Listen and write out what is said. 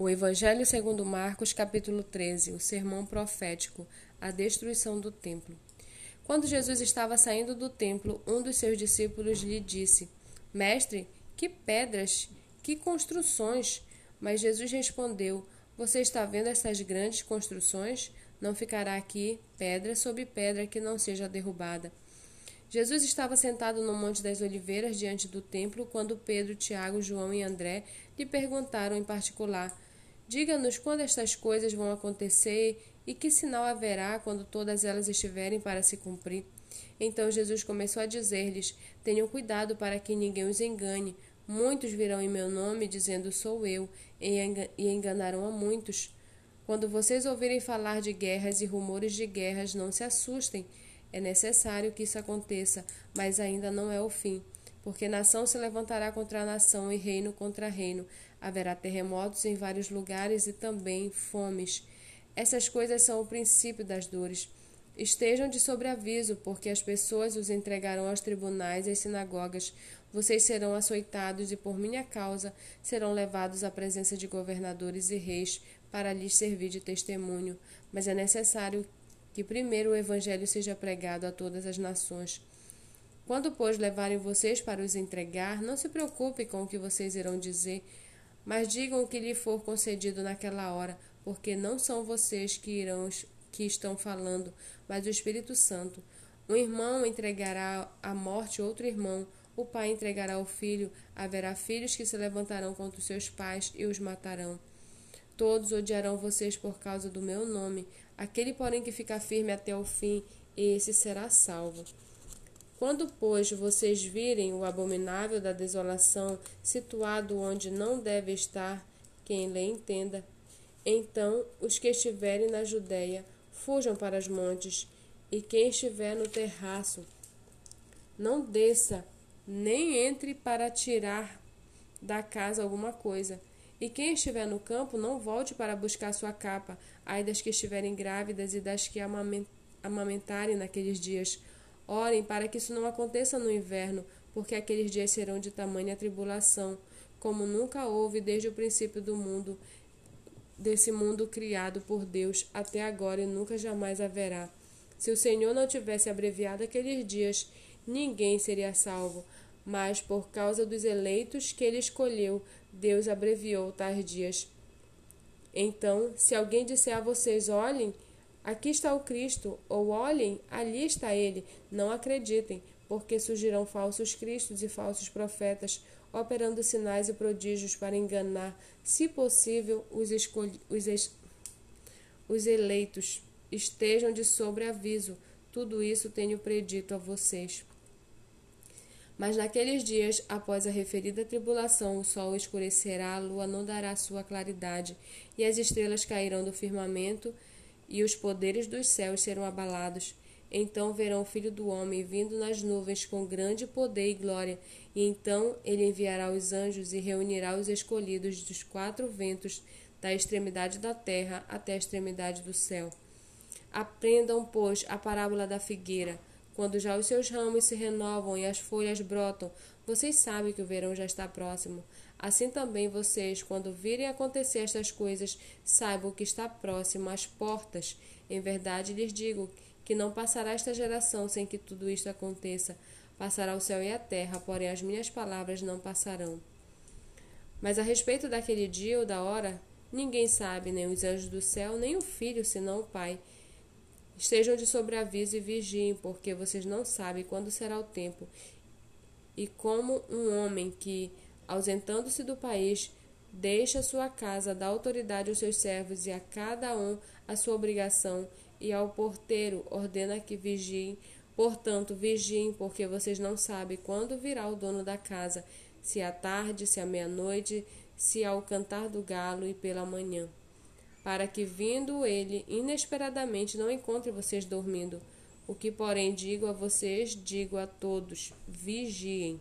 O Evangelho segundo Marcos, capítulo 13, o sermão profético, a destruição do templo. Quando Jesus estava saindo do templo, um dos seus discípulos lhe disse: Mestre, que pedras, que construções! Mas Jesus respondeu: Você está vendo essas grandes construções? Não ficará aqui pedra sobre pedra que não seja derrubada. Jesus estava sentado no Monte das Oliveiras diante do templo quando Pedro, Tiago, João e André lhe perguntaram em particular: Diga-nos quando estas coisas vão acontecer e que sinal haverá quando todas elas estiverem para se cumprir. Então Jesus começou a dizer-lhes: Tenham cuidado para que ninguém os engane. Muitos virão em meu nome, dizendo sou eu, e enganarão a muitos. Quando vocês ouvirem falar de guerras e rumores de guerras, não se assustem. É necessário que isso aconteça, mas ainda não é o fim. Porque nação se levantará contra nação e reino contra reino. Haverá terremotos em vários lugares e também fomes. Essas coisas são o princípio das dores. Estejam de sobreaviso, porque as pessoas os entregarão aos tribunais e às sinagogas. Vocês serão açoitados e, por minha causa, serão levados à presença de governadores e reis para lhes servir de testemunho. Mas é necessário que primeiro o Evangelho seja pregado a todas as nações. Quando, pois, levarem vocês para os entregar, não se preocupe com o que vocês irão dizer, mas digam o que lhe for concedido naquela hora, porque não são vocês que irão que estão falando, mas o Espírito Santo. Um irmão entregará à morte outro irmão, o pai entregará o filho, haverá filhos que se levantarão contra os seus pais e os matarão. Todos odiarão vocês por causa do meu nome. Aquele, porém, que ficar firme até o fim, esse será salvo. Quando, pois, vocês virem o abominável da desolação situado onde não deve estar, quem lhe entenda, então os que estiverem na Judéia fujam para os montes, e quem estiver no terraço não desça, nem entre para tirar da casa alguma coisa. E quem estiver no campo não volte para buscar sua capa, ai das que estiverem grávidas e das que amamentarem naqueles dias Orem para que isso não aconteça no inverno, porque aqueles dias serão de tamanha tribulação, como nunca houve desde o princípio do mundo, desse mundo criado por Deus até agora e nunca jamais haverá. Se o Senhor não tivesse abreviado aqueles dias, ninguém seria salvo, mas por causa dos eleitos que ele escolheu, Deus abreviou tais dias. Então, se alguém disser a vocês: olhem, Aqui está o Cristo, ou olhem, ali está ele. Não acreditem, porque surgirão falsos cristos e falsos profetas, operando sinais e prodígios para enganar, se possível, os, os, es os eleitos. Estejam de sobreaviso. Tudo isso tenho predito a vocês. Mas naqueles dias, após a referida tribulação, o sol escurecerá, a lua não dará sua claridade, e as estrelas cairão do firmamento, e os poderes dos céus serão abalados. Então verão o Filho do Homem vindo nas nuvens com grande poder e glória, e então ele enviará os anjos e reunirá os escolhidos dos quatro ventos, da extremidade da terra até a extremidade do céu. Aprendam, pois, a parábola da figueira. Quando já os seus ramos se renovam e as folhas brotam, vocês sabem que o verão já está próximo. Assim também vocês, quando virem acontecer estas coisas, saibam que está próximo às portas. Em verdade lhes digo que não passará esta geração sem que tudo isto aconteça. Passará o céu e a terra, porém as minhas palavras não passarão. Mas a respeito daquele dia ou da hora, ninguém sabe, nem os anjos do céu, nem o filho, senão o Pai. Estejam de sobreaviso e vigiem, porque vocês não sabem quando será o tempo. E como um homem que ausentando-se do país, deixa sua casa, dá autoridade aos seus servos e a cada um a sua obrigação, e ao porteiro ordena que vigiem. Portanto, vigiem, porque vocês não sabem quando virá o dono da casa, se à tarde, se à meia-noite, se ao cantar do galo e pela manhã. Para que, vindo ele inesperadamente, não encontre vocês dormindo. O que, porém, digo a vocês, digo a todos: vigiem.